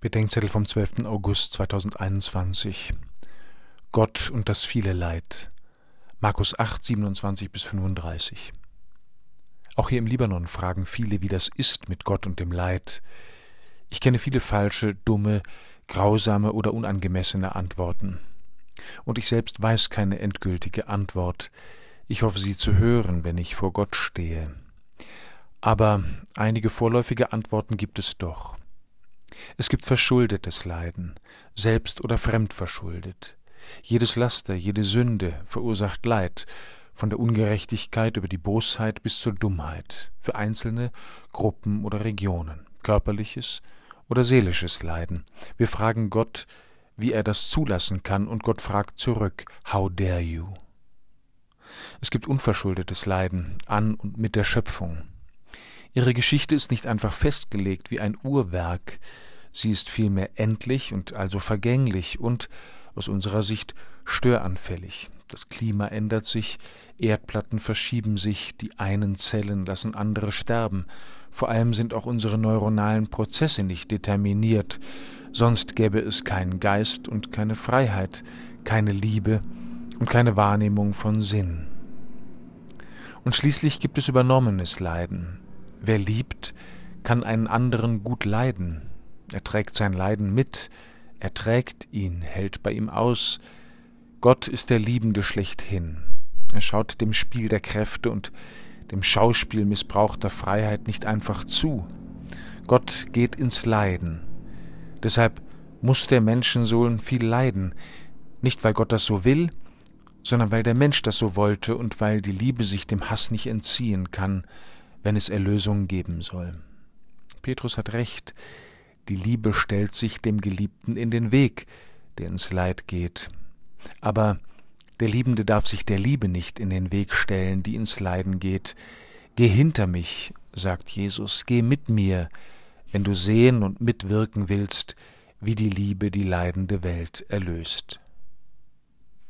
Bedenkzettel vom 12. August 2021. Gott und das viele Leid. Markus 8, 27 bis 35. Auch hier im Libanon fragen viele, wie das ist mit Gott und dem Leid. Ich kenne viele falsche, dumme, grausame oder unangemessene Antworten. Und ich selbst weiß keine endgültige Antwort. Ich hoffe, sie zu hören, wenn ich vor Gott stehe. Aber einige vorläufige Antworten gibt es doch. Es gibt verschuldetes Leiden, selbst oder fremdverschuldet. Jedes Laster, jede Sünde verursacht Leid, von der Ungerechtigkeit über die Bosheit bis zur Dummheit, für Einzelne, Gruppen oder Regionen, körperliches oder seelisches Leiden. Wir fragen Gott, wie er das zulassen kann, und Gott fragt zurück, How dare you? Es gibt unverschuldetes Leiden an und mit der Schöpfung. Ihre Geschichte ist nicht einfach festgelegt wie ein Uhrwerk, sie ist vielmehr endlich und also vergänglich und aus unserer Sicht störanfällig. Das Klima ändert sich, Erdplatten verschieben sich, die einen Zellen lassen andere sterben, vor allem sind auch unsere neuronalen Prozesse nicht determiniert, sonst gäbe es keinen Geist und keine Freiheit, keine Liebe und keine Wahrnehmung von Sinn. Und schließlich gibt es übernommenes Leiden, Wer liebt, kann einen anderen gut leiden. Er trägt sein Leiden mit, er trägt ihn, hält bei ihm aus. Gott ist der Liebende schlechthin. Er schaut dem Spiel der Kräfte und dem Schauspiel missbrauchter Freiheit nicht einfach zu. Gott geht ins Leiden. Deshalb muss der Menschensohn viel leiden, nicht weil Gott das so will, sondern weil der Mensch das so wollte und weil die Liebe sich dem Hass nicht entziehen kann, wenn es Erlösung geben soll. Petrus hat recht, die Liebe stellt sich dem Geliebten in den Weg, der ins Leid geht. Aber der Liebende darf sich der Liebe nicht in den Weg stellen, die ins Leiden geht. Geh hinter mich, sagt Jesus, geh mit mir, wenn du sehen und mitwirken willst, wie die Liebe die leidende Welt erlöst.